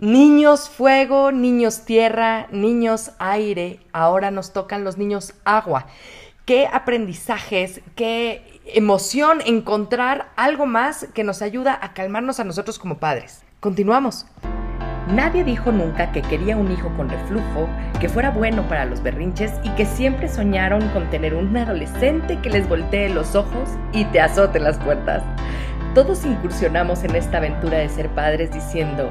Niños fuego, niños tierra, niños aire, ahora nos tocan los niños agua. Qué aprendizajes, qué emoción encontrar algo más que nos ayuda a calmarnos a nosotros como padres. Continuamos. Nadie dijo nunca que quería un hijo con reflujo, que fuera bueno para los berrinches y que siempre soñaron con tener un adolescente que les voltee los ojos y te azote las puertas. Todos incursionamos en esta aventura de ser padres diciendo,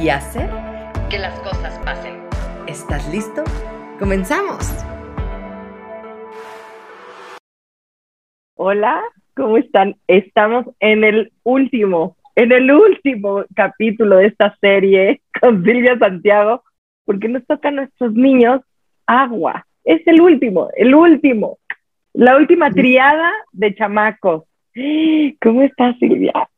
y hacer que las cosas pasen. ¿Estás listo? ¡Comenzamos! Hola, ¿cómo están? Estamos en el último, en el último capítulo de esta serie con Silvia Santiago, porque nos toca a nuestros niños agua. Es el último, el último, la última triada de chamacos. ¿Cómo estás, Silvia?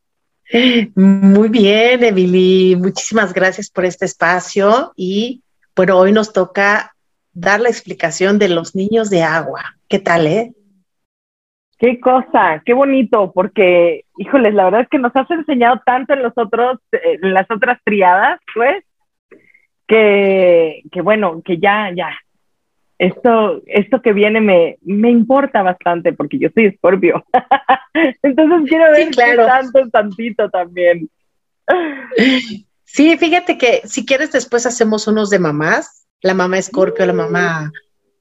Muy bien, Emily. Muchísimas gracias por este espacio. Y bueno, hoy nos toca dar la explicación de los niños de agua. ¿Qué tal, eh? Qué cosa, qué bonito, porque, híjoles, la verdad es que nos has enseñado tanto en los otros, en las otras triadas, pues, que, que bueno, que ya, ya, esto, esto que viene me, me importa bastante porque yo soy escorpio. Entonces quiero ver claro. tanto, tantito también. Sí, fíjate que si quieres después hacemos unos de mamás, la mamá escorpio, la mamá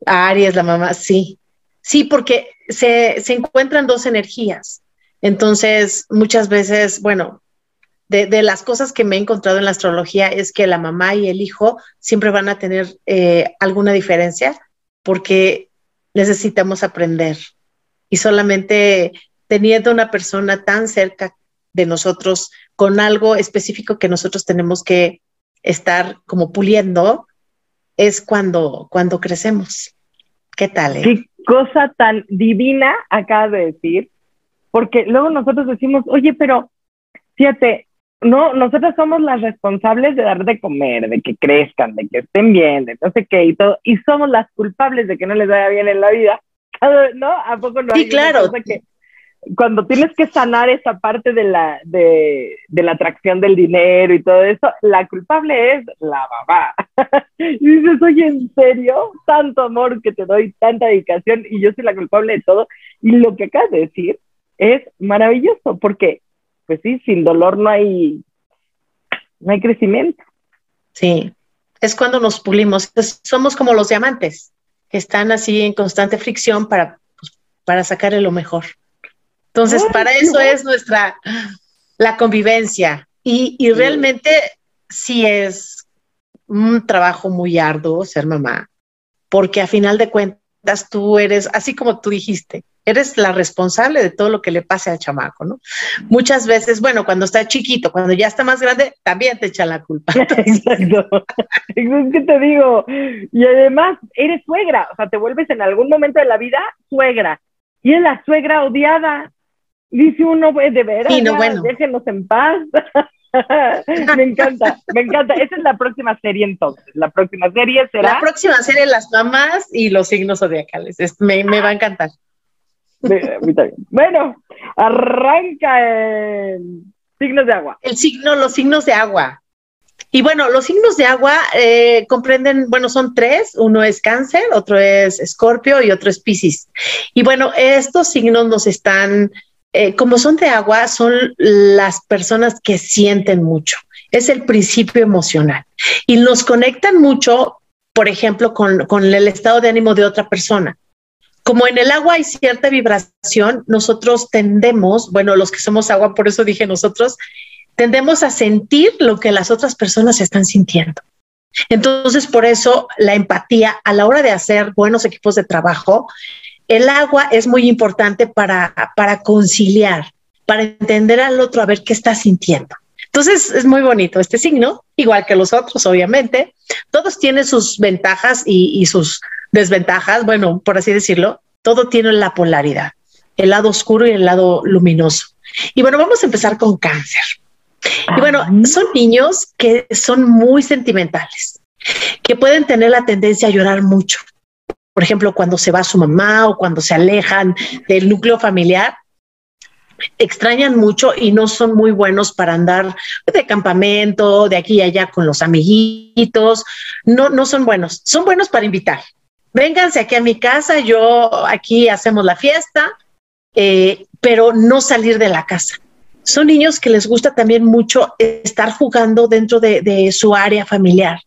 Aries, la mamá, sí. Sí, porque se, se encuentran dos energías. Entonces, muchas veces, bueno, de, de, las cosas que me he encontrado en la astrología es que la mamá y el hijo siempre van a tener eh, alguna diferencia porque necesitamos aprender. Y solamente teniendo una persona tan cerca de nosotros con algo específico que nosotros tenemos que estar como puliendo, es cuando, cuando crecemos. ¿Qué tal? Eh? Qué cosa tan divina acabas de decir, porque luego nosotros decimos, oye, pero fíjate, no, nosotros somos las responsables de dar de comer, de que crezcan, de que estén bien, de no sé qué y todo, y somos las culpables de que no les vaya bien en la vida, ¿no? ¿A poco no? Sí, claro. Que cuando tienes que sanar esa parte de la, de, de, la atracción del dinero y todo eso, la culpable es la mamá. y dices, oye, ¿en serio? Tanto amor que te doy, tanta dedicación, y yo soy la culpable de todo. Y lo que acabas de decir es maravilloso, porque pues sí, sin dolor no hay, no hay crecimiento. Sí, es cuando nos pulimos. somos como los diamantes, que están así en constante fricción para, pues, para sacarle lo mejor. Entonces, para eso es nuestra, la convivencia. Y, y realmente sí es un trabajo muy arduo ser mamá, porque a final de cuentas tú eres, así como tú dijiste, eres la responsable de todo lo que le pase al chamaco, ¿no? Muchas veces, bueno, cuando está chiquito, cuando ya está más grande, también te echa la culpa. Exacto. es que te digo, y además eres suegra, o sea, te vuelves en algún momento de la vida suegra, y es la suegra odiada. Dice uno, pues, de veras, sí, no, bueno. déjenos en paz. me encanta, me encanta. Esa es la próxima serie entonces. La próxima serie será. La próxima serie, las mamás y los signos zodiacales. me, me va a encantar. Bueno, arranca el signos de agua. El signo, los signos de agua. Y bueno, los signos de agua eh, comprenden, bueno, son tres, uno es cáncer, otro es escorpio y otro es piscis. Y bueno, estos signos nos están, eh, como son de agua, son las personas que sienten mucho. Es el principio emocional. Y nos conectan mucho, por ejemplo, con, con el estado de ánimo de otra persona como en el agua hay cierta vibración, nosotros tendemos, bueno, los que somos agua, por eso dije nosotros, tendemos a sentir lo que las otras personas están sintiendo. Entonces, por eso la empatía a la hora de hacer buenos equipos de trabajo, el agua es muy importante para, para conciliar, para entender al otro a ver qué está sintiendo. Entonces es muy bonito este signo, igual que los otros, obviamente. Todos tienen sus ventajas y, sus desventajas, bueno, por así decirlo. Todo tiene la polaridad, el lado oscuro y el lado luminoso. Y bueno, vamos a empezar con cáncer. Y bueno, son niños que son muy sentimentales, que pueden tener la tendencia a llorar mucho. Por ejemplo, cuando se va su mamá o cuando se alejan del núcleo familiar, extrañan mucho y no son muy buenos para andar de campamento, de aquí y allá con los amiguitos. No, no son buenos. Son buenos para invitar. Vénganse aquí a mi casa, yo aquí hacemos la fiesta, eh, pero no salir de la casa. Son niños que les gusta también mucho estar jugando dentro de su área familiar.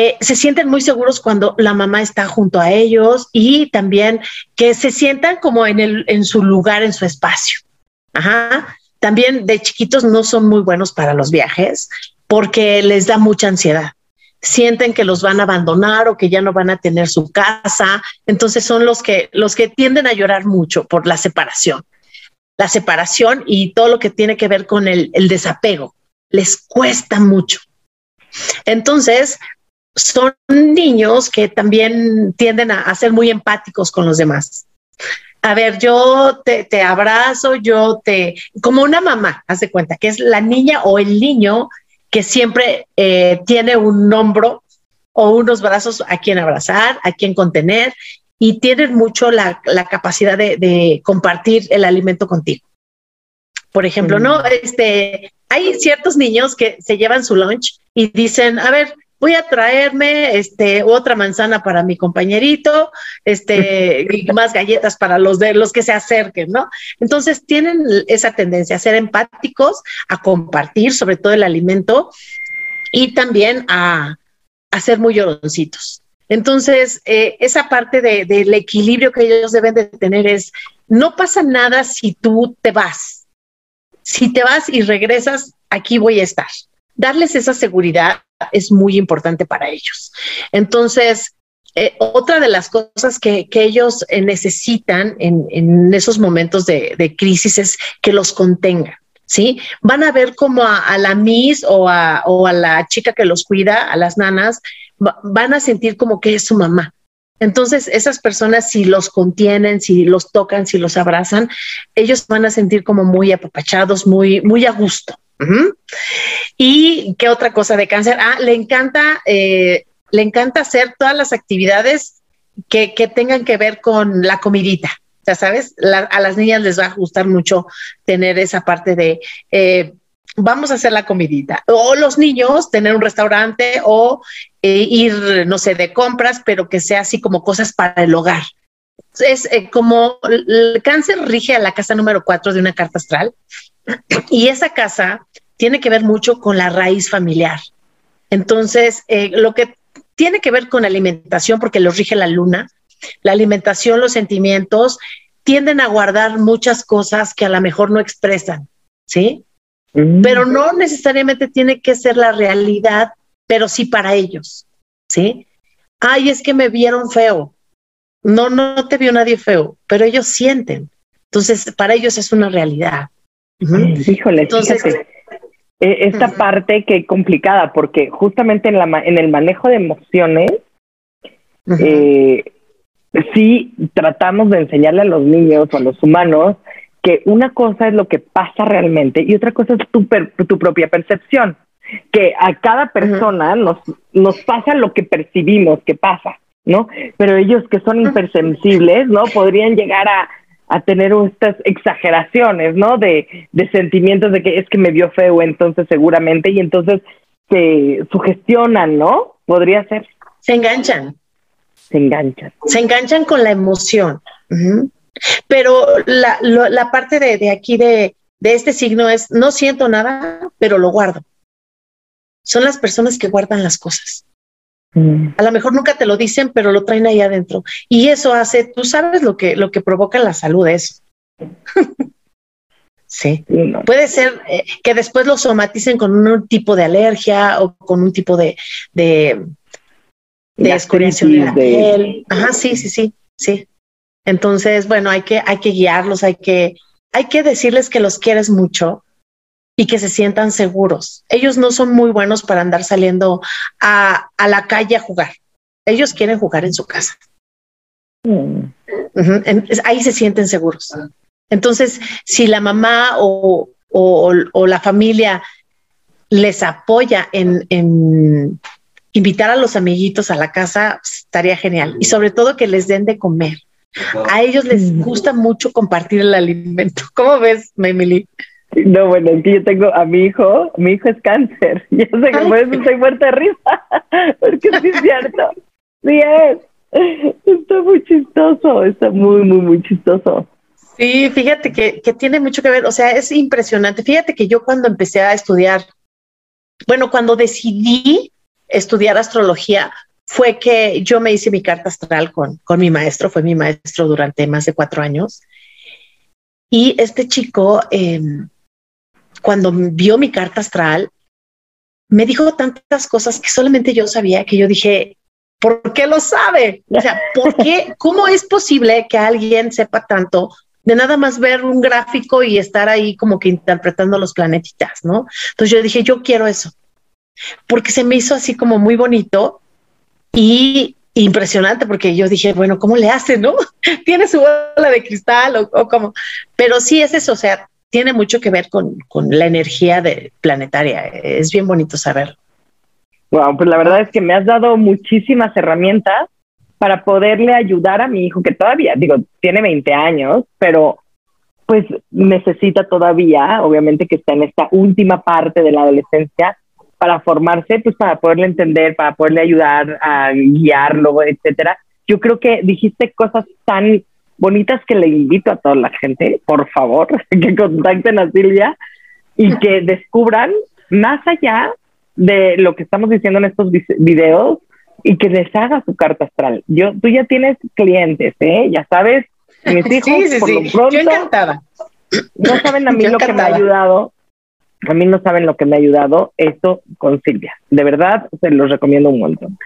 Eh, se sienten muy seguros cuando la mamá está junto a ellos y también que se sientan como en, el, en su lugar, en su espacio. También de chiquitos no son muy buenos para los viajes porque les da mucha ansiedad. Sienten que los van a abandonar o que ya no van a tener su casa. Entonces son los que, los que tienden a llorar mucho por la separación. La separación y todo lo que tiene que ver con el, desapego. Les cuesta mucho. Entonces, son niños que también tienden a, ser muy empáticos con los demás. A ver, yo te, abrazo, yo te, como una mamá, haz cuenta, que es la niña o el niño que siempre eh, tiene un hombro o unos brazos a quien abrazar, a quien contener y tienen mucho la, capacidad de, compartir el alimento contigo. Por ejemplo, ¿no? Este, hay ciertos niños que se llevan su lunch y dicen, a ver, voy a traerme este otra manzana para mi compañerito, este y más galletas para los de los que se acerquen, ¿no? Entonces tienen esa tendencia a ser empáticos, a compartir sobre todo el alimento y también a, a ser muy lloroncitos. Entonces, eh, esa parte del equilibrio que ellos deben de tener es, no pasa nada si tú te vas. Si te vas y regresas, aquí voy a estar darles esa seguridad es muy importante para ellos. Entonces, eh, otra de las cosas que, ellos eh, necesitan en, esos momentos de, crisis es que los contengan. ¿Sí? Van a ver como a, la Miss o a, o a, la chica que los cuida, a las nanas, van a sentir como que es su mamá. Entonces, esas personas, si los contienen, si los tocan, si los abrazan, ellos van a sentir como muy apapachados, muy, muy a gusto. ¿Y qué otra cosa de cáncer? Ah, le encanta, eh, le encanta hacer todas las actividades que, tengan que ver con la comidita. Ya sabes, a las niñas les va a gustar mucho tener esa parte de eh, vamos a hacer la comidita. O los niños tener un restaurante o eh, ir, no sé, de compras, pero que sea así como cosas para el hogar. Es como el cáncer rige a la casa número cuatro de una carta astral y esa casa tiene que ver mucho con la raíz familiar. Entonces, eh, lo que tiene que ver con alimentación, porque lo rige la luna, la alimentación, los sentimientos, tienden a guardar muchas cosas que a lo mejor no expresan, ¿sí? Mm. Pero no necesariamente tiene que ser la realidad, pero sí para ellos, ¿sí? Ay, es que me vieron feo. No, no te vio nadie feo, pero ellos sienten. Entonces, para ellos es una realidad. Híjole, Entonces, e, esta parte que es complicada, porque justamente en, la, en el manejo de emociones, eh, sí tratamos de enseñarle a los niños o a los humanos que una cosa es lo que pasa realmente y otra cosa es tu, tu propia percepción, que a cada persona nos, nos pasa lo que percibimos que pasa, ¿no? Pero ellos que son imperceptibles, ¿no? Podrían llegar a, a tener estas exageraciones, ¿no? De, de sentimientos de que es que me vio feo, entonces seguramente, y entonces se sugestionan, ¿no? Podría ser. Se enganchan. Se enganchan. Se enganchan con la emoción. Pero la, la parte de, de aquí de, de este signo es, no siento nada, pero lo guardo. Son las personas que guardan las cosas. Mm. A lo mejor nunca te lo dicen, pero lo traen ahí adentro. Y eso hace, tú sabes lo que, lo que provoca la salud eso. sí. Puede ser eh, que después lo somaticen con un tipo de alergia o con un tipo de, de, de de la piel. Ajá, sí, sí, sí, sí. Entonces, bueno, hay que, hay que guiarlos, hay que, hay que decirles que los quieres mucho y que se sientan seguros. Ellos no son muy buenos para andar saliendo a, la calle a jugar. Ellos quieren jugar en su casa. Mm. ahí se sienten seguros. Entonces, si la mamá o, la familia les apoya en, invitar a los amiguitos a la casa, estaría genial. Y sobre todo que les den de comer. A ellos les gusta mucho compartir el alimento. ¿Cómo ves, Emily? No, bueno, es que yo tengo a mi hijo, mi hijo es cáncer. Yo sé que por eso estoy muerta de risa, porque sí es cierto. Sí es. Está muy chistoso, está muy, muy, muy chistoso. Sí, fíjate que, que tiene mucho que ver, o sea, es impresionante. Fíjate que yo cuando empecé a estudiar, bueno, cuando decidí estudiar astrología, fue que yo me hice mi carta astral con, con mi maestro, fue mi maestro durante más de cuatro años. Y este chico, eh, cuando vio mi carta astral, me dijo tantas cosas que solamente yo sabía que yo dije, ¿por qué lo sabe? O sea, ¿por qué? ¿Cómo es posible que alguien sepa tanto de nada más ver un gráfico y estar ahí como que interpretando los planetitas, ¿no? Entonces yo dije, yo quiero eso, porque se me hizo así como muy bonito y impresionante, porque yo dije, bueno, ¿cómo le hace, no? Tiene su bola de cristal o, o como, pero sí es eso, o sea, tiene mucho que ver con, la energía de planetaria. Es bien bonito saberlo. Wow, pues la verdad es que me has dado muchísimas herramientas para poderle ayudar a mi hijo, que todavía, digo, tiene 20 años, pero pues necesita todavía, obviamente que está en esta última parte de la adolescencia, para formarse, pues para poderle entender, para poderle ayudar a guiarlo, etcétera. Yo creo que dijiste cosas tan bonitas que le invito a toda la gente, por favor, que contacten a Silvia y que descubran más allá de lo que estamos diciendo en estos videos y que les haga su carta astral. Yo, tú ya tienes clientes, ¿eh? Ya sabes, mis hijos, por lo pronto, Yo encantada. no saben a mí lo que me ha ayudado. A mí no saben lo que me ha ayudado esto con Silvia. De verdad, se los recomiendo un montón.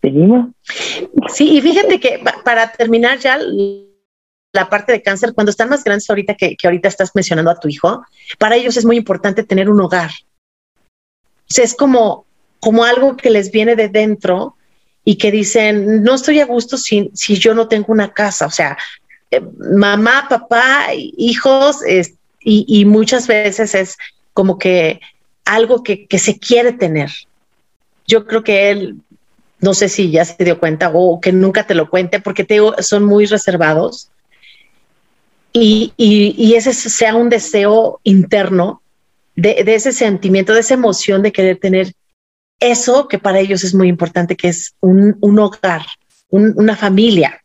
Sí, y fíjate que para terminar ya la parte de cáncer, cuando están más grandes ahorita que, ahorita estás mencionando a tu hijo, para ellos es muy importante tener un hogar. Es como, como algo que les viene de dentro y que dicen, no estoy a gusto si, si yo no tengo una casa. O sea, eh, mamá, papá, hijos, y, muchas veces es como que algo que, que se quiere tener. Yo creo que él no sé si ya se dio cuenta o que nunca te lo cuente, porque te son muy reservados. Y, y, ese sea un deseo interno de, ese sentimiento, de esa emoción de querer tener eso que para ellos es muy importante, que es un, hogar, una familia.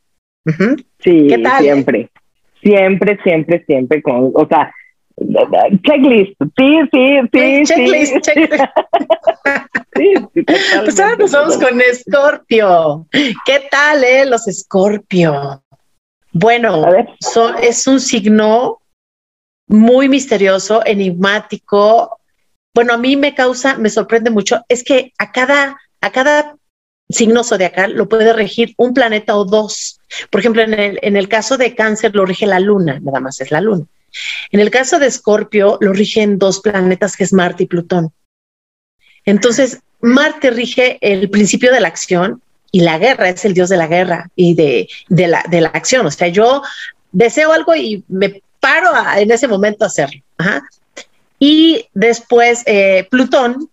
Sí, siempre, siempre, siempre, siempre, con, o sea, Checklist, sí, sí, sí. Checklist, checklist. sí, pues ahora nos vamos con Scorpio. ¿Qué tal, eh, los Scorpio? Bueno, es un signo muy misterioso, enigmático. Bueno, a mí me causa, me sorprende mucho, es que a cada, a cada signo zodiacal lo puede regir un planeta o dos. Por ejemplo, en el, en el caso de cáncer lo rige la luna, nada más es la luna. En el caso de Escorpio, lo rigen dos planetas, que es Marte y Plutón. Entonces, Marte rige el principio de la acción y la guerra, es el dios de la guerra y de, la, de la, acción. O sea, yo deseo algo y me paro en ese momento a hacerlo. Y después, eh, Plutón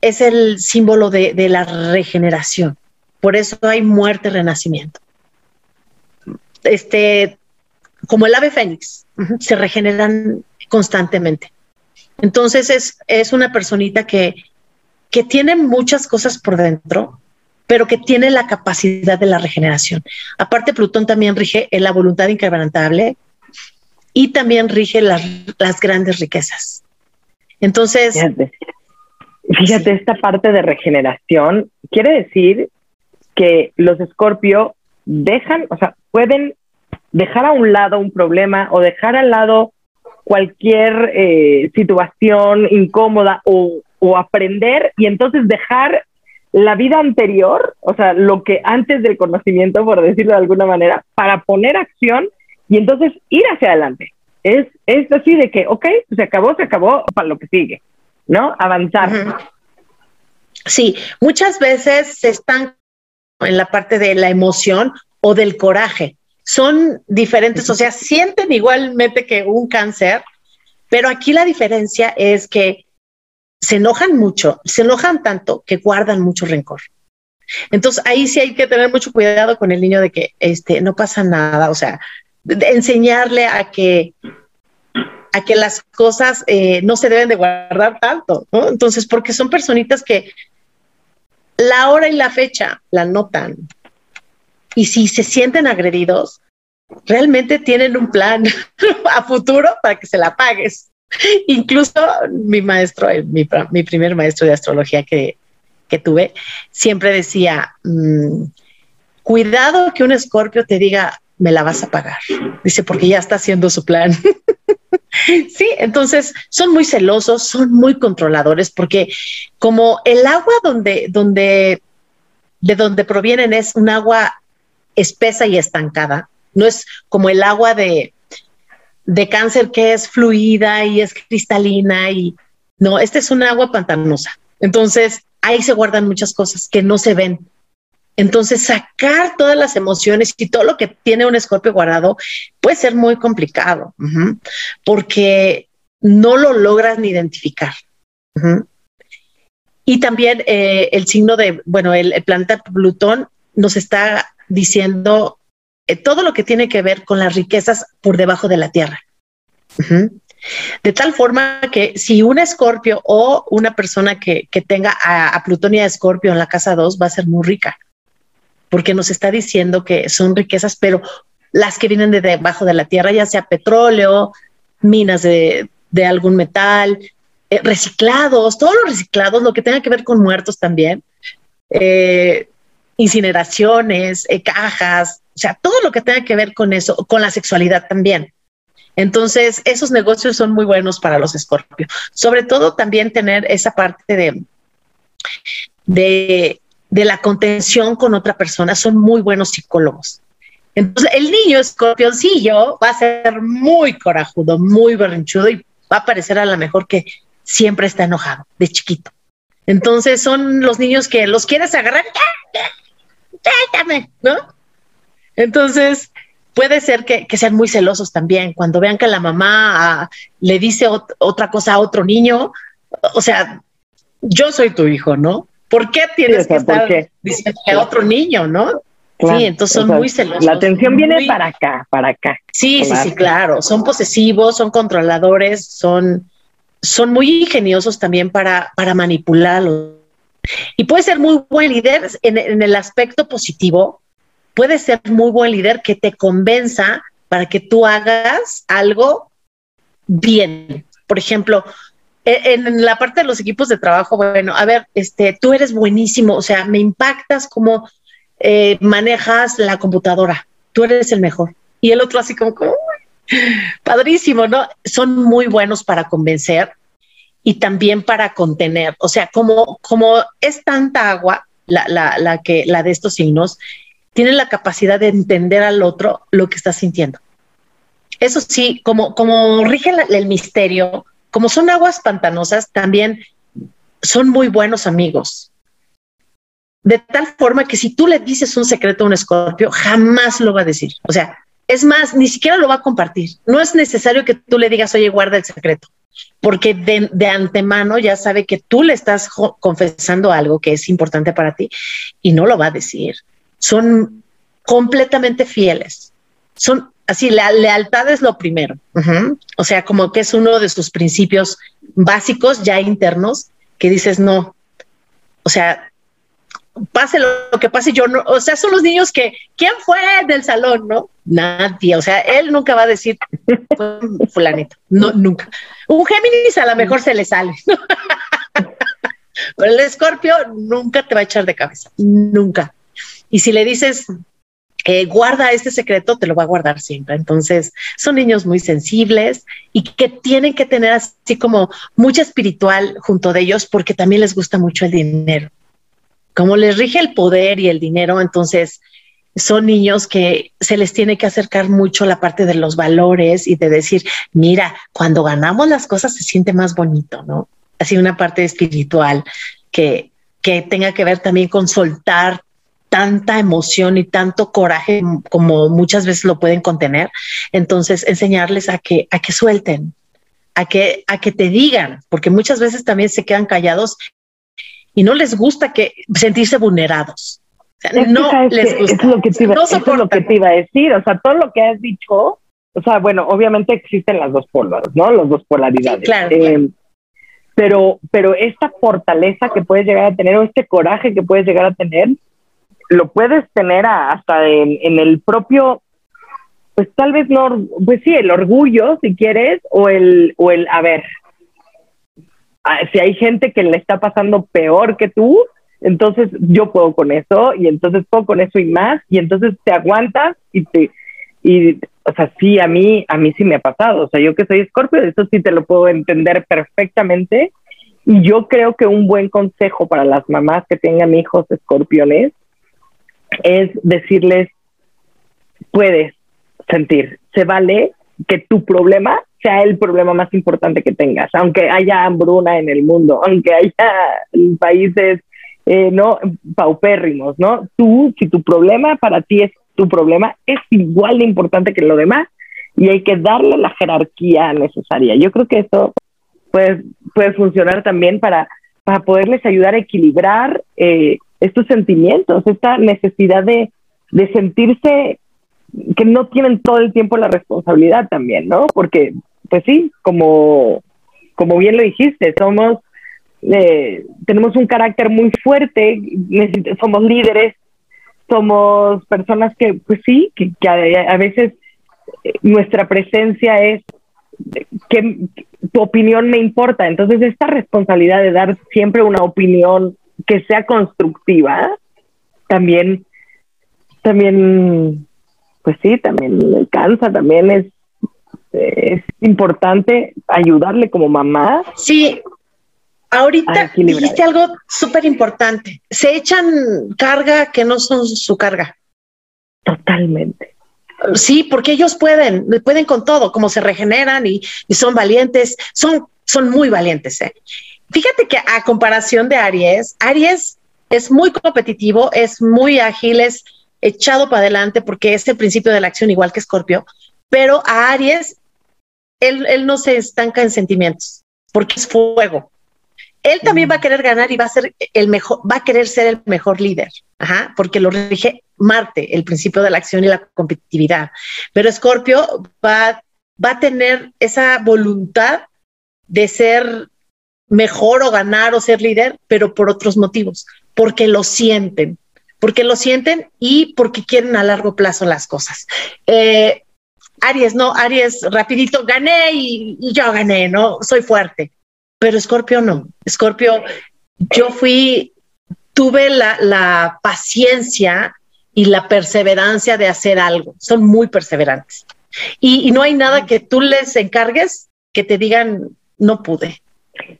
es el símbolo de, de la regeneración. Por eso hay muerte, renacimiento. Este, como el ave fénix, se regeneran constantemente. Entonces es, es una personita que, que tiene muchas cosas por dentro, pero que tiene la capacidad de la regeneración. Aparte, Plutón también rige en la voluntad inquebrantable y también rige las, grandes riquezas. Entonces... Fíjate, esta parte de regeneración quiere decir que los escorpio dejan, o sea, pueden dejar a un lado un problema o dejar al lado cualquier eh, situación incómoda o, aprender y entonces dejar la vida anterior, o sea, lo que antes del conocimiento, por decirlo de alguna manera, para poner acción y entonces ir hacia adelante. es, es así de que, ok, se acabó, se acabó, para lo que sigue, ¿no? Avanzar. Sí, muchas veces se están en la parte de la emoción o del coraje. Son diferentes, o sea, sienten igualmente que un cáncer, pero aquí la diferencia es que se enojan mucho, se enojan tanto que guardan mucho rencor. Entonces ahí sí hay que tener mucho cuidado con el niño de que este no pasa nada, o sea, enseñarle a que a que las cosas eh, no se deben de guardar tanto, ¿no? Entonces, porque son personitas que la hora y la fecha la notan. Y si se sienten agredidos, realmente tienen un plan a futuro para que se la pagues. Incluso mi maestro, mi, primer maestro de astrología que, tuve, siempre decía, mm, cuidado que un escorpio te diga, me la vas a pagar. Dice, porque ya está haciendo su plan. sí, entonces son muy celosos, son muy controladores, porque como el agua donde, de donde provienen es un agua espesa y estancada, no es como el agua de, de cáncer que es fluida y es cristalina y no, esta es un agua pantanosa. Entonces, ahí se guardan muchas cosas que no se ven. Entonces, sacar todas las emociones y todo lo que tiene un escorpio guardado puede ser muy complicado porque no lo logras ni identificar. Y también eh, el signo de, bueno, el, planeta Plutón nos está diciendo eh, todo lo que tiene que ver con las riquezas por debajo de la Tierra. De tal forma que si un escorpio o una persona que, tenga a, Plutón y a escorpio en la casa 2 va a ser muy rica, porque nos está diciendo que son riquezas, pero las que vienen de debajo de la tierra, ya sea petróleo, minas de, algún metal, eh, reciclados, todos los reciclados, lo que tenga que ver con muertos también, eh, incineraciones, eh, cajas, o sea, todo lo que tenga que ver con eso, con la sexualidad también. Entonces, esos negocios son muy buenos para los escorpios. Sobre todo también tener esa parte de, de, de, la contención con otra persona. Son muy buenos psicólogos. Entonces, el niño escorpioncillo va a ser muy corajudo, muy berrinchudo y va a parecer a lo mejor que siempre está enojado de chiquito. Entonces, son los niños que los quieres agarrar, ¿no? Entonces, puede ser que, sean muy celosos también cuando vean que la mamá ah, le dice otra cosa a otro niño. O sea, yo soy tu hijo, ¿no? ¿Por qué tienes que estar diciendo a otro niño, no? sí, entonces son muy celosos. La atención viene para acá, para acá. Sí, sí, sí, claro. Son posesivos, son controladores, son, son muy ingeniosos también para, para manipularlos. Y puede ser muy buen líder en el aspecto positivo, puede ser muy buen líder que te convenza para que tú hagas algo bien. Por ejemplo, e, en, la parte de los equipos de trabajo, bueno, a ver, este, tú eres buenísimo, o sea, me impactas cómo eh, manejas la computadora, tú eres el mejor. Y el otro así como, padrísimo, ¿no? Son muy buenos para convencer y también para contener. O sea, como, como es tanta agua la, la, la que la de estos signos, tienen la capacidad de entender al otro lo que está sintiendo. Eso sí, como, como rige el misterio, como son aguas pantanosas, también son muy buenos amigos. De tal forma que si tú le dices un secreto a un escorpio, jamás lo va a decir. O sea, es más, ni siquiera lo va a compartir. No es necesario que tú le digas, oye, guarda el secreto, porque de, de antemano ya sabe que tú le estás confesando algo que es importante para ti y no lo va a decir son completamente fieles. Son así, la lealtad es lo primero. O sea, como que es uno de sus principios básicos ya internos que dices, no, o sea, pase lo que pase, yo no, o sea, son los niños que, ¿quién fue del salón? No, nadie, o sea, él nunca va a decir, fulanito, no, nunca. Un Géminis a lo mejor se le sale, pero el escorpio nunca te va a echar de cabeza, nunca. Y si le dices, eh, guarda este secreto, te lo va a guardar siempre. Entonces, son niños muy sensibles y que tienen que tener así como mucha espiritual junto de ellos porque también les gusta mucho el dinero. Como les rige el poder y el dinero, entonces son niños que se les tiene que acercar mucho la parte de los valores y de decir, mira, cuando ganamos las cosas se siente más bonito, ¿no? Así una parte espiritual que, que tenga que ver también con soltar tanta emoción y tanto coraje como muchas veces lo pueden contener. Entonces, enseñarles a que, a que suelten, a que, a que te digan, porque muchas veces también se quedan callados y no les gusta que sentirse vulnerados. no les gusta. Es lo, que te iba, es lo que te iba a decir. O sea, todo lo que has dicho, o sea, bueno, obviamente existen las dos polos, ¿no? Las dos polaridades. Eh, pero, pero esta fortaleza que puedes llegar a tener o este coraje que puedes llegar a tener, lo puedes tener hasta en, el propio, pues tal vez no, pues sí, el orgullo, si quieres, o el, o el, a ver, si hay gente que le está pasando peor que tú, entonces yo puedo con eso, y entonces puedo con eso y más, y entonces te aguantas y te, y, o sea, sí, a mí, a mí sí me ha pasado, o sea, yo que soy escorpio, eso sí te lo puedo entender perfectamente, y yo creo que un buen consejo para las mamás que tengan hijos escorpiones es decirles, puedes sentir, se vale que tu problema sea el problema más importante que tengas, aunque haya hambruna en el mundo, aunque haya países eh, no paupérrimos, ¿no? Tú, si tu problema para ti es tu problema, es igual de importante que lo demás y hay que darle la jerarquía necesaria. Yo creo que eso puede, puede funcionar también para, para poderles ayudar a equilibrar eh, estos sentimientos, esta necesidad de, sentirse que no tienen todo el tiempo la responsabilidad también, ¿no? Porque, pues sí, como, como bien lo dijiste, somos, eh, tenemos un carácter muy fuerte, somos líderes, somos personas que, pues sí, que, a, veces eh, nuestra presencia es que tu opinión me importa. Entonces, esta responsabilidad de dar siempre una opinión que sea constructiva, también, también, pues sí, también me cansa, también es, es importante ayudarle como mamá. Sí, ahorita dijiste algo súper importante. Se echan carga que no son su carga. Totalmente. Sí, porque ellos pueden, pueden con todo, como se regeneran y, y son valientes, son, son muy valientes. ¿eh? Fíjate que a comparación de Aries, Aries es muy competitivo, es muy ágil, es echado para adelante porque es el principio de la acción igual que Escorpio, pero a Aries, él, él no se estanca en sentimientos porque es fuego. Él también va a querer ganar y va a ser el mejor, va a querer ser el mejor líder, Ajá, porque lo rige Marte, el principio de la acción y la competitividad. Pero Escorpio va, va a tener esa voluntad de ser mejor o ganar o ser líder, pero por otros motivos, porque lo sienten, porque lo sienten y porque quieren a largo plazo las cosas. Eh, Aries, no, Aries, rapidito, gané y, yo gané, ¿no? Soy fuerte. Pero Escorpio no. Escorpio, yo fui, tuve la, la paciencia y la perseverancia de hacer algo. Son muy perseverantes. Y, y, no hay nada que tú les encargues que te digan, no pude.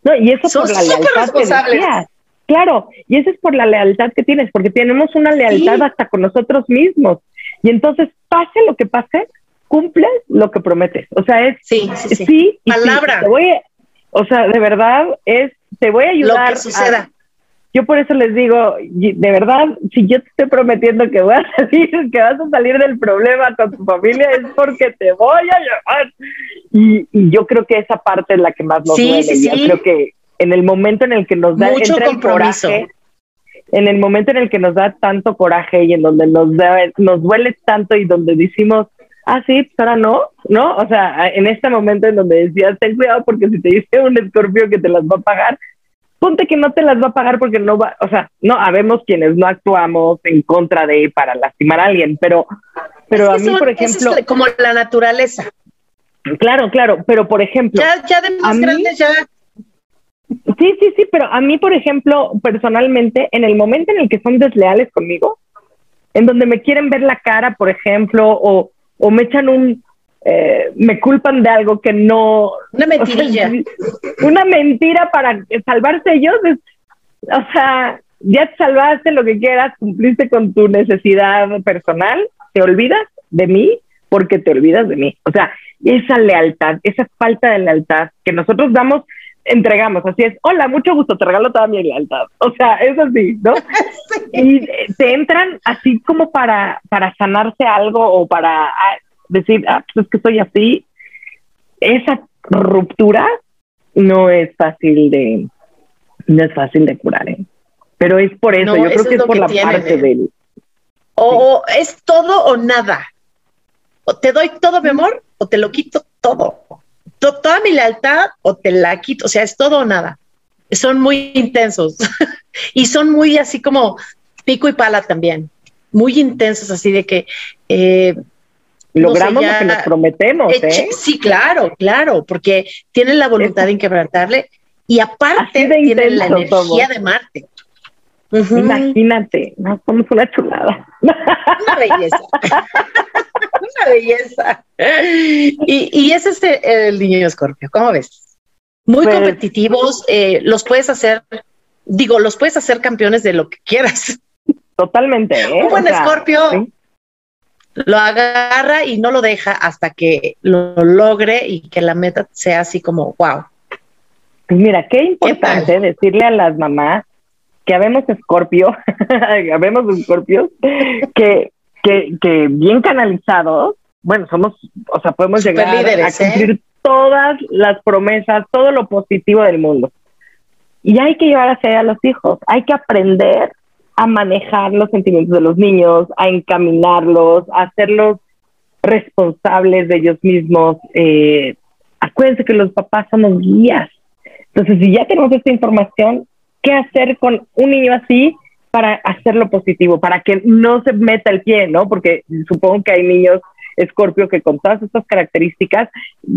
No, y eso por la lealtad que decías. Claro, y eso es por la lealtad que tienes, porque tenemos una lealtad hasta con nosotros mismos. Y entonces, pase lo que pase, cumples lo que prometes. O sea, es sí, sí, sí. palabra. voy o sea, de verdad es te voy a ayudar. Lo que suceda. yo por eso les digo, de verdad, si yo te estoy prometiendo que voy a salir, que vas a salir del problema con tu familia, es porque te voy a llevar. Y, yo creo que esa parte es la que más nos duele. Yo creo que en el momento en el que nos da Mucho compromiso. coraje, en el momento en el que nos da tanto coraje y en donde nos da, nos duele tanto y donde decimos, ah, sí, pues ahora no, ¿no? O sea, en este momento en donde decías, ten cuidado porque si te dice un escorpio que te las va a pagar, ponte que no te las va a pagar porque no va, o sea, no, habemos quienes no actuamos en contra de para lastimar a alguien, pero, pero a mí, por ejemplo... Es como la naturaleza. Claro, claro, pero por ejemplo. Ya, ya de más grandes ya. Sí, sí, sí, pero a mí, por ejemplo, personalmente, en el momento en el que son desleales conmigo, en donde me quieren ver la cara, por ejemplo, o, o me echan un, eh, me culpan de algo que no. Una mentirilla. una mentira para salvarse ellos. o sea, ya te salvaste lo que quieras, cumpliste con tu necesidad personal, te olvidas de mí porque te olvidas de mí. O sea, esa lealtad, esa falta de lealtad que nosotros damos, entregamos, así es, hola, mucho gusto, te regalo toda mi lealtad. O sea, es así, ¿no? Y te entran así como para, para sanarse algo o para ah, decir, ah, pues es que soy así. Esa ruptura no es fácil de, no es fácil de curar, ¿eh? Pero es por eso, yo creo que es, por la parte ¿eh? del... O es todo o nada. O te doy todo mi amor o te lo quito todo. Toda mi lealtad o te la quito. O sea, es todo o nada. Son muy intensos y son muy así como pico y pala también. Muy intensos, así de que eh, logramos lo que nos prometemos. ¿eh? Sí, claro, claro, porque tienen la voluntad de inquebrantarle y aparte tienen la energía de Marte. Imagínate, ¿no? Somos una chulada. Una belleza. una belleza. Y, y ese es el, niño escorpio, ¿cómo ves? Muy pues, competitivos, eh, los puedes hacer, digo, los puedes hacer campeones de lo que quieras. Totalmente. ¿eh? Un buen escorpio lo agarra y no lo deja hasta que lo logre y que la meta sea así como, wow. Pues mira, qué importante decirle a las mamás que habemos escorpio, habemos escorpios, que, que, que bien canalizados, bueno, somos, o sea, podemos llegar a ¿eh? cumplir todas las promesas, todo lo positivo del mundo. Y hay que llevar hacia a los hijos, hay que aprender a manejar los sentimientos de los niños, a encaminarlos, a hacerlos responsables de ellos mismos. Eh, acuérdense que los papás somos guías. Entonces, si ya tenemos esta información, ¿qué hacer con un niño así para hacerlo positivo, para que no se meta el pie, ¿no? Porque supongo que hay niños Escorpio que con todas estas características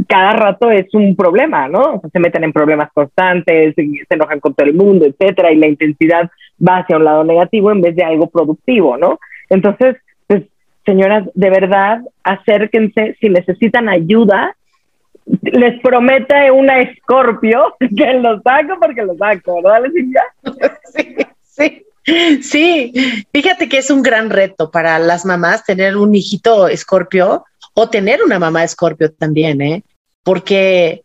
cada rato es un problema, ¿no? O sea, se meten en problemas constantes, se enojan con todo el mundo, etcétera, y la intensidad va hacia un lado negativo en vez de algo productivo, ¿no? Entonces, pues, señoras, de verdad, acérquense si necesitan ayuda. Les promete una Escorpio que lo saco porque lo saco, ¿verdad? Sí, sí. Sí, fíjate que es un gran reto para las mamás tener un hijito escorpio o tener una mamá escorpio también, ¿eh? Porque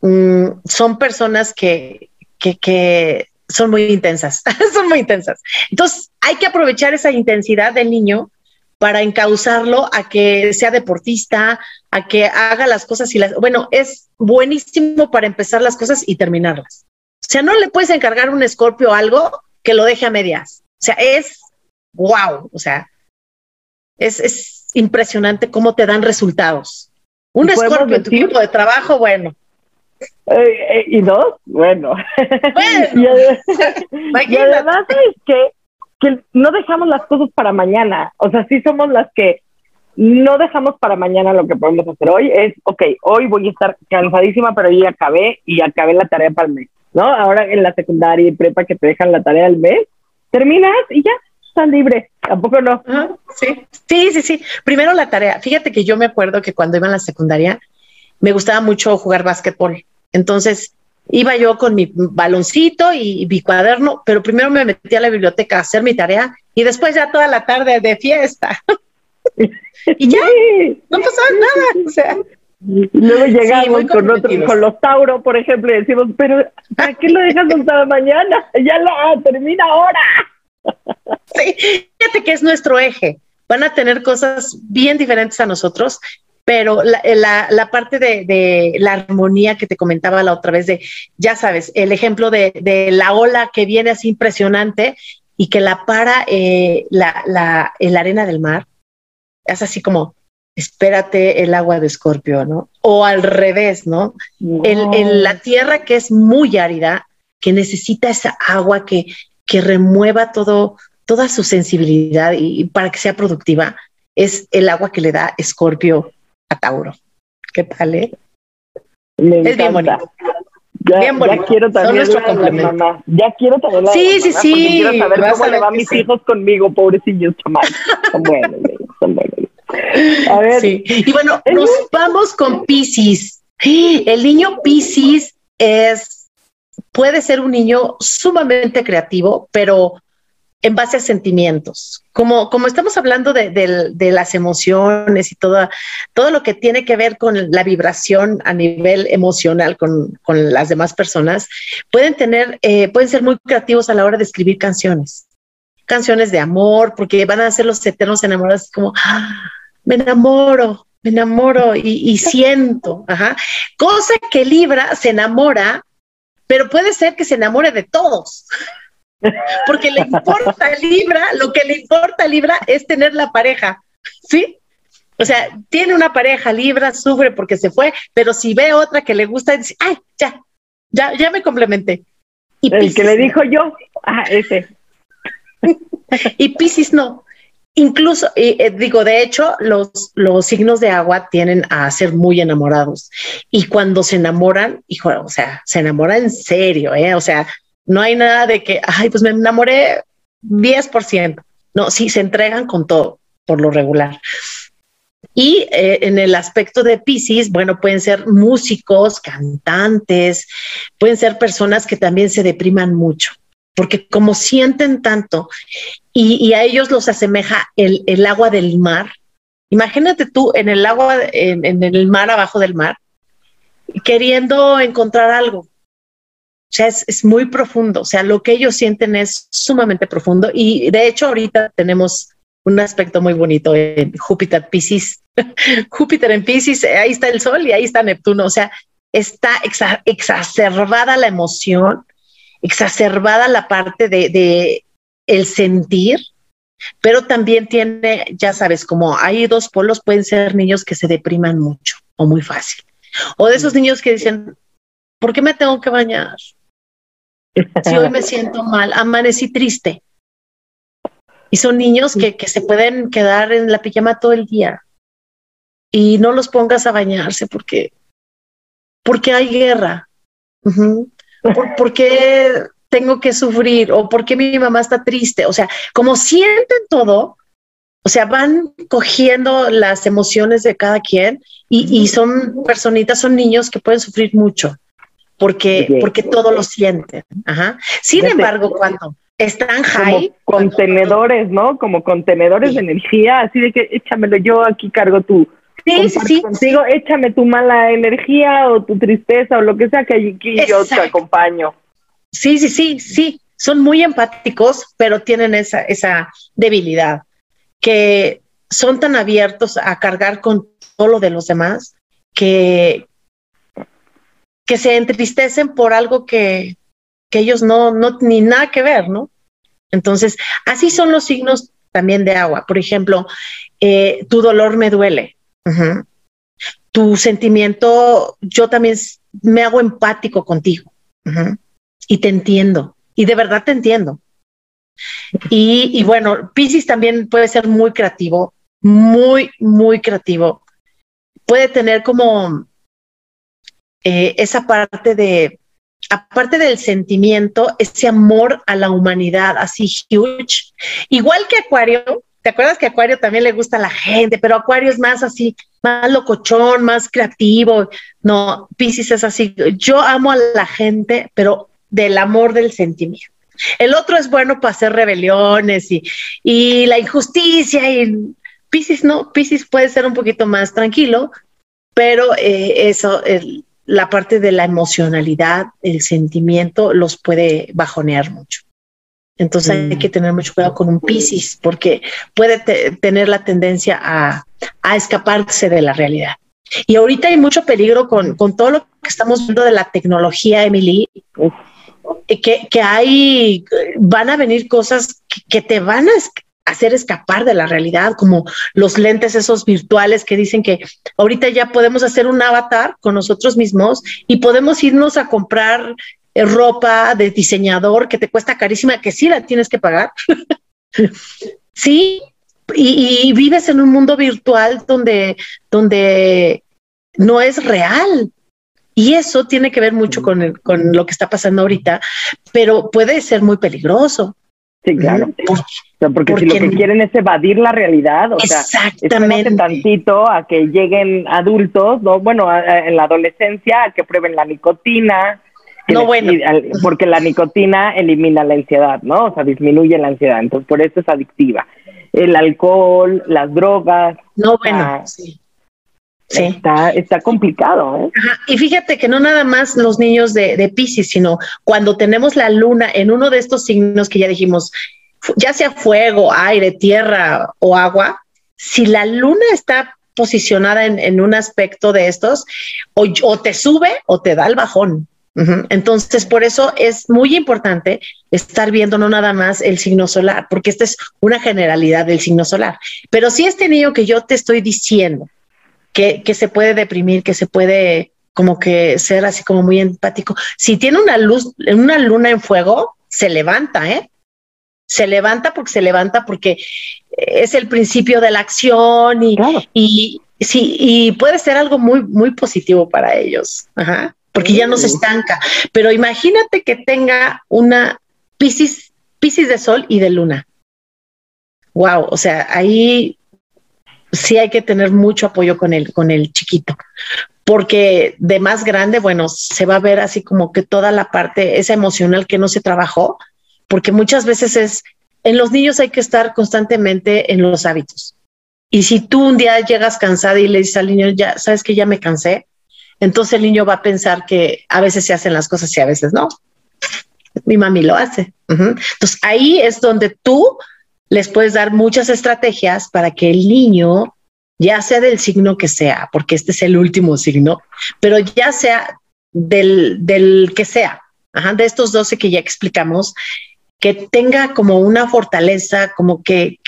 mm, son personas que, que, que son muy intensas, son muy intensas. Entonces, hay que aprovechar esa intensidad del niño para encauzarlo a que sea deportista, a que haga las cosas y las... Bueno, es buenísimo para empezar las cosas y terminarlas. O sea, no le puedes encargar un escorpio algo que lo deje a medias. O sea, es wow, o sea, es, es impresionante cómo te dan resultados. Un escorpio en tu equipo de trabajo, bueno. Eh, eh, y dos, bueno. bueno. y, además es que, que no dejamos las cosas para mañana. O sea, sí somos las que no dejamos para mañana lo que podemos hacer hoy. Es, ok, hoy voy a estar cansadísima, pero ya acabé y acabé la tarea para el mes. ¿No? Ahora en la secundaria y prepa que te dejan la tarea al mes, terminas y ya estás libre. Tampoco no. sí, sí, sí, sí. Primero la tarea. Fíjate que yo me acuerdo que cuando iba en la secundaria me gustaba mucho jugar básquetbol. Entonces iba yo con mi baloncito y mi cuaderno, pero primero me metí a la biblioteca a hacer mi tarea y después ya toda la tarde de fiesta. y ya, no pasaba nada. O sea, y luego llegamos con otros, con los Tauro, por ejemplo, y decimos, pero ¿para qué lo dejas hasta mañana? Ya lo ah, termina ahora. Sí, fíjate que es nuestro eje. Van a tener cosas bien diferentes a nosotros, pero la, la, parte de, de, la armonía que te comentaba la otra vez, de, ya sabes, el ejemplo de, de la ola que viene así impresionante y que la para eh, la, la, la arena del mar, es así como, espérate el agua de escorpio, ¿no? O al revés, ¿no? En, la tierra que es muy árida, que necesita esa agua que, que remueva todo, toda su sensibilidad y, para que sea productiva, es el agua que le da escorpio a Tauro. ¿Qué tal, eh? es bien bonito. Ya, bien bonito. Ya quiero también la mamá. Ya quiero también la Sí, sí, sí. Quiero saber cómo le va a mis hijos conmigo, pobrecillos chamacos. Son buenos, son buenos. A ver. Sí. Y bueno, nos vamos con Pisces. El niño Pisces es, puede ser un niño sumamente creativo, pero en base a sentimientos. Como, como estamos hablando de, las emociones y todo, todo lo que tiene que ver con la vibración a nivel emocional con, las demás personas, pueden tener, eh, pueden ser muy creativos a la hora de escribir canciones. Canciones de amor, porque van a ser los eternos enamorados, como, ah, me enamoro, me enamoro y, siento, ajá. Cosa que Libra se enamora, pero puede ser que se enamore de todos. Porque le importa a Libra, lo que le importa a Libra es tener la pareja, ¿sí? O sea, tiene una pareja, Libra sufre porque se fue, pero si ve otra que le gusta, dice, ay, ya, ya, ya me complementé. Y El que le dijo yo, ah, ese. Y Pisces no. Incluso, eh, digo, de hecho, los, los signos de agua tienen a ser muy enamorados. Y cuando se enamoran, hijo, o sea, se enamora en serio, ¿eh? O sea, no hay nada de que, ay, pues me enamoré 10%. No, sí, se entregan con todo, por lo regular. Y eh, en el aspecto de Pisces, bueno, pueden ser músicos, cantantes, pueden ser personas que también se depriman mucho, porque como sienten tanto y, a ellos los asemeja el, agua del mar, imagínate tú en el agua, en el mar, abajo del mar, queriendo encontrar algo, o sea, es, muy profundo, o sea, lo que ellos sienten es sumamente profundo y de hecho ahorita tenemos un aspecto muy bonito en Júpiter Pisces. Júpiter en Pisces, ahí está el Sol y ahí está Neptuno, o sea, está exacerbada la emoción, exacerbada la parte de, de el sentir, pero también tiene, ya sabes, como hay dos polos, pueden ser niños que se depriman mucho o muy fácil. O de esos niños que dicen, ¿por qué me tengo que bañar? Si hoy me siento mal, amanecí triste. Y son niños que, se pueden quedar en la pijama todo el día. Y no los pongas a bañarse porque, porque hay guerra. ¿Por, qué tengo que sufrir? ¿O por qué mi mamá está triste? O sea, como sienten todo, o sea, van cogiendo las emociones de cada quien y, y son personitas, son niños que pueden sufrir mucho porque, porque todo lo sienten. Ajá. Sin embargo, cuando están high. Como contenedores, ¿no? Como contenedores de energía, así de que échamelo yo, aquí cargo tu. Sí, sí, contigo, échame tu mala energía o tu tristeza o lo que sea que aquí yo te acompaño. Sí, sí, sí, sí. Son muy empáticos, pero tienen esa, esa debilidad que son tan abiertos a cargar con todo lo de los demás que, que se entristecen por algo que, ellos no, no, ni nada que ver, ¿no? Entonces, así son los signos también de agua. Por ejemplo, eh, tu dolor me duele. Tu sentimiento, yo también me hago empático contigo y te entiendo. Y de verdad te entiendo. Y, y bueno, Pisces también puede ser muy creativo, muy, muy creativo. Puede tener como eh, esa parte de, aparte del sentimiento, ese amor a la humanidad así huge, igual que Acuario, ¿te acuerdas que Acuario también le gusta la gente, pero Acuario es más así, más locochón, más creativo? No, Pisces es así, yo amo a la gente, pero del amor del sentimiento. El otro es bueno para hacer rebeliones y, la injusticia y Pisces no, Pisces puede ser un poquito más tranquilo, pero eh, eso, la parte de la emocionalidad, el sentimiento, los puede bajonear mucho. Entonces hay que mm. tener mucho cuidado con un Piscis porque puede tener la tendencia a, escaparse de la realidad. Y ahorita hay mucho peligro con, todo lo que estamos viendo de la tecnología, Emily, que, que hay, van a venir cosas que te van a hacer escapar de la realidad, como los lentes esos virtuales que dicen que ahorita ya podemos hacer un avatar con nosotros mismos y podemos irnos a comprar eh, ropa de diseñador que te cuesta carísima, que sí la tienes que pagar. sí, y, vives en un mundo virtual donde, donde no es real. Y eso tiene que ver mucho con, con lo que está pasando ahorita, pero puede ser muy peligroso. Sí, claro. porque, si lo que quieren es evadir la realidad, o sea, exactamente tantito a que lleguen adultos, ¿no? Bueno, en la adolescencia, a que prueben la nicotina, no, bueno. Porque la nicotina elimina la ansiedad, ¿no? O sea, disminuye la ansiedad. Entonces, por eso es adictiva. El alcohol, las drogas. No, bueno, sí. Sí. Está, está complicado. ¿eh? Y fíjate que no nada más los niños de, de Pisces, sino cuando tenemos la luna en uno de estos signos que ya dijimos, ya sea fuego, aire, tierra o agua, si la luna está posicionada en, un aspecto de estos, o, te sube o te da el bajón. Entonces, por eso es muy importante estar viendo no nada más el signo solar, porque esta es una generalidad del signo solar. Pero si este niño que yo te estoy diciendo, que, que se puede deprimir, que se puede como que ser así como muy empático, si tiene una luz, una luna en fuego, se levanta, ¿eh? se levanta porque se levanta porque es el principio de la acción y, y sí, y puede ser algo muy, muy positivo para ellos, porque ya no se estanca. Pero imagínate que tenga una piscis, piscis de sol y de luna. Wow, o sea, ahí sí hay que tener mucho apoyo con el, con el chiquito, porque de más grande, bueno, se va a ver así como que toda la parte, esa emocional que no se trabajó, porque muchas veces es, en los niños hay que estar constantemente en los hábitos. Y si tú un día llegas cansada y le dices al niño, ya sabes que ya me cansé, entonces el niño va a pensar que a veces se hacen las cosas y a veces no. Mi mami lo hace. Entonces ahí es donde tú les puedes dar muchas estrategias para que el niño, ya sea del signo que sea, porque este es el último signo, pero ya sea del, del que sea, de estos 12 que ya explicamos, que tenga como una fortaleza, como que,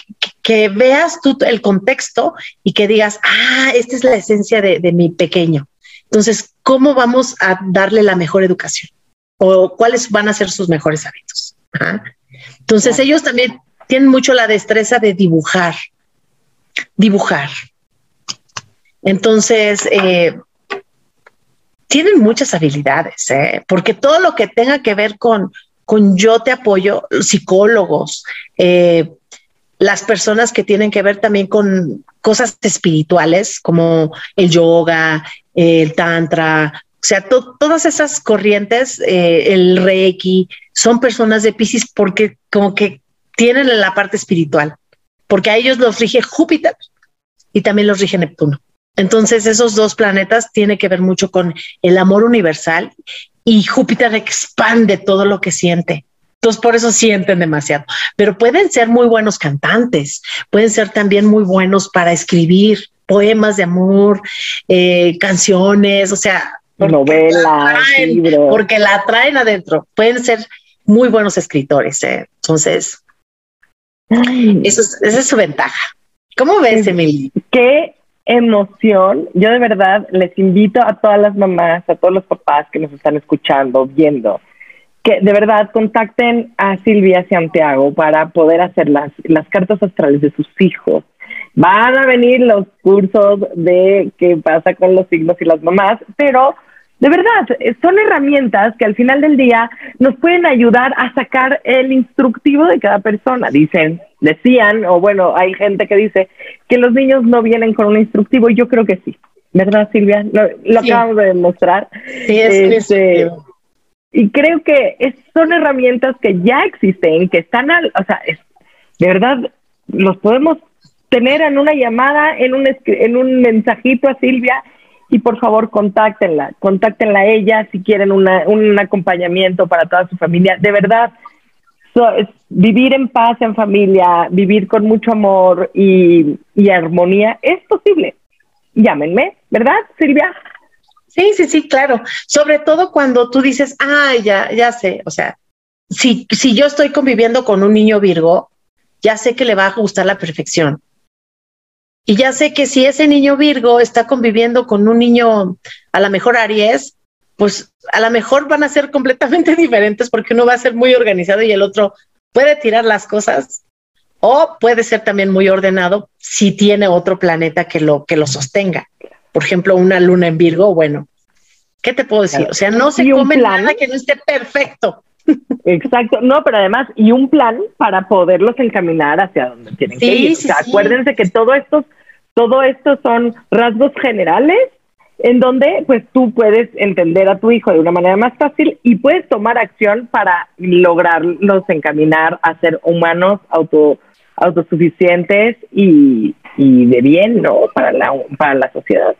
que, veas tú el contexto y que digas, ah, esta es la esencia de, mi pequeño. Entonces, ¿cómo vamos a darle la mejor educación? ¿O cuáles van a ser sus mejores hábitos? Entonces, ellos también tienen mucho la destreza de dibujar, dibujar. Entonces, eh, tienen muchas habilidades, ¿eh? porque todo lo que tenga que ver con, con yo te apoyo, psicólogos, eh, las personas que tienen que ver también con cosas espirituales como el yoga, el tantra, o sea, todas esas corrientes, eh, el reiki, son personas de Pisces porque como que tienen la parte espiritual, porque a ellos los rige Júpiter y también los rige Neptuno. Entonces, esos dos planetas tienen que ver mucho con el amor universal y Júpiter expande todo lo que siente. Entonces, por eso sienten demasiado. Pero pueden ser muy buenos cantantes, pueden ser también muy buenos para escribir poemas de amor, eh, canciones, o sea, novelas, libros. Porque la traen adentro. Pueden ser muy buenos escritores. ¿eh? Entonces, eso esa es su ventaja. ¿Cómo ves, Emily? Que emoción. Yo de verdad les invito a todas las mamás, a todos los papás que nos están escuchando, viendo, que de verdad contacten a Silvia Santiago para poder hacer las, las cartas astrales de sus hijos. Van a venir los cursos de qué pasa con los signos y las mamás, pero de verdad, son herramientas que al final del día nos pueden ayudar a sacar el instructivo de cada persona. Dicen, decían, o bueno, hay gente que dice que los niños no vienen con un instructivo, y yo creo que sí. ¿Verdad, Silvia? Lo, acabamos de demostrar. Sí, es, este, Y creo que son herramientas que ya existen, que están al, o sea, de verdad, los podemos tener en una llamada, en un, en un mensajito a Silvia y por favor contáctenla, contáctenla a ella si quieren un acompañamiento para toda su familia. De verdad, vivir en paz en familia, vivir con mucho amor y, armonía es posible. Llámenme, ¿verdad, Silvia? Sí, sí, sí, claro. Sobre todo cuando tú dices, ah, ya, ya sé, o sea, si, si yo estoy conviviendo con un niño Virgo, ya sé que le va a gustar la perfección. Y ya sé que si ese niño Virgo está conviviendo con un niño, a lo mejor Aries, pues a lo mejor van a ser completamente diferentes porque uno va a ser muy organizado y el otro puede tirar las cosas o puede ser también muy ordenado si tiene otro planeta que lo, que lo sostenga. Por ejemplo, una luna en Virgo, bueno, ¿qué te puedo decir? O sea, no se come nada que no esté perfecto. Exacto, no, pero además, y un plan para poderlos encaminar hacia donde tienen que ir. acuérdense que todo esto, todo esto son rasgos generales en donde pues tú puedes entender a tu hijo de una manera más fácil y puedes tomar acción para lograrlos encaminar a ser humanos auto, autosuficientes y, y de bien, ¿no? Para la, para la sociedad.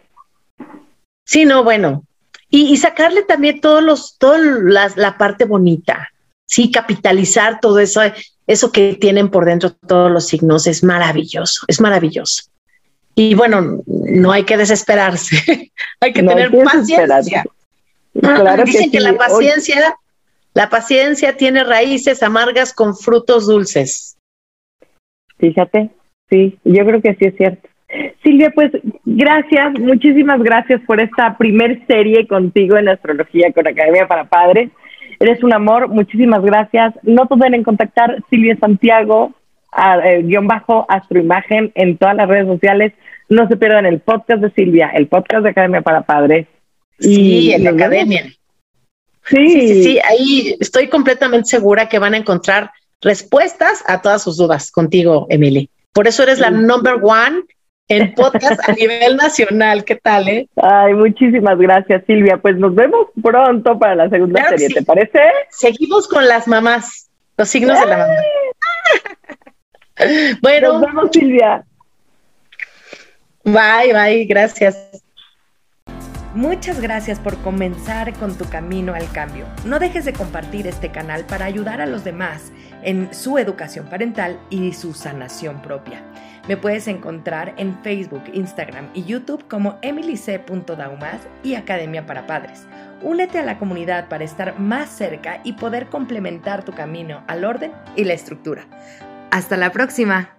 Sí, no, bueno. Y, sacarle también todos los, toda la parte bonita, sí, capitalizar todo eso, eso que tienen por dentro todos los signos es maravilloso, es maravilloso. Y bueno, no hay que desesperarse, hay que tener paciencia. Claro Dicen que, la paciencia, la paciencia tiene raíces amargas con frutos dulces. Fíjate, sí, yo creo que sí es cierto. Silvia, pues gracias, muchísimas gracias por esta primer serie contigo en Astrología con Academia para Padres. Eres un amor, muchísimas gracias. No duden en contactar Silvia Santiago, eh, guion bajo Astroimagen en todas las redes sociales. No se pierdan el podcast de Silvia, el podcast de Academia para Padres. Sí, en la Academia. Sí. sí, sí, ahí estoy completamente segura que van a encontrar respuestas a todas sus dudas contigo, Emily. Por eso eres la number one en podcast a nivel nacional. ¿Qué tal, eh? Ay, muchísimas gracias, Silvia. Pues nos vemos pronto para la segunda serie, ¿te parece? Seguimos con las mamás, los signos de la mamá. bueno. Nos vemos, Silvia. Bye, bye, gracias. Muchas gracias por comenzar con tu camino al cambio. No dejes de compartir este canal para ayudar a los demás en su educación parental y su sanación propia. Me puedes encontrar en Facebook, Instagram y YouTube como emilyc.daumas y Academia para Padres. Únete a la comunidad para estar más cerca y poder complementar tu camino al orden y la estructura. Hasta la próxima.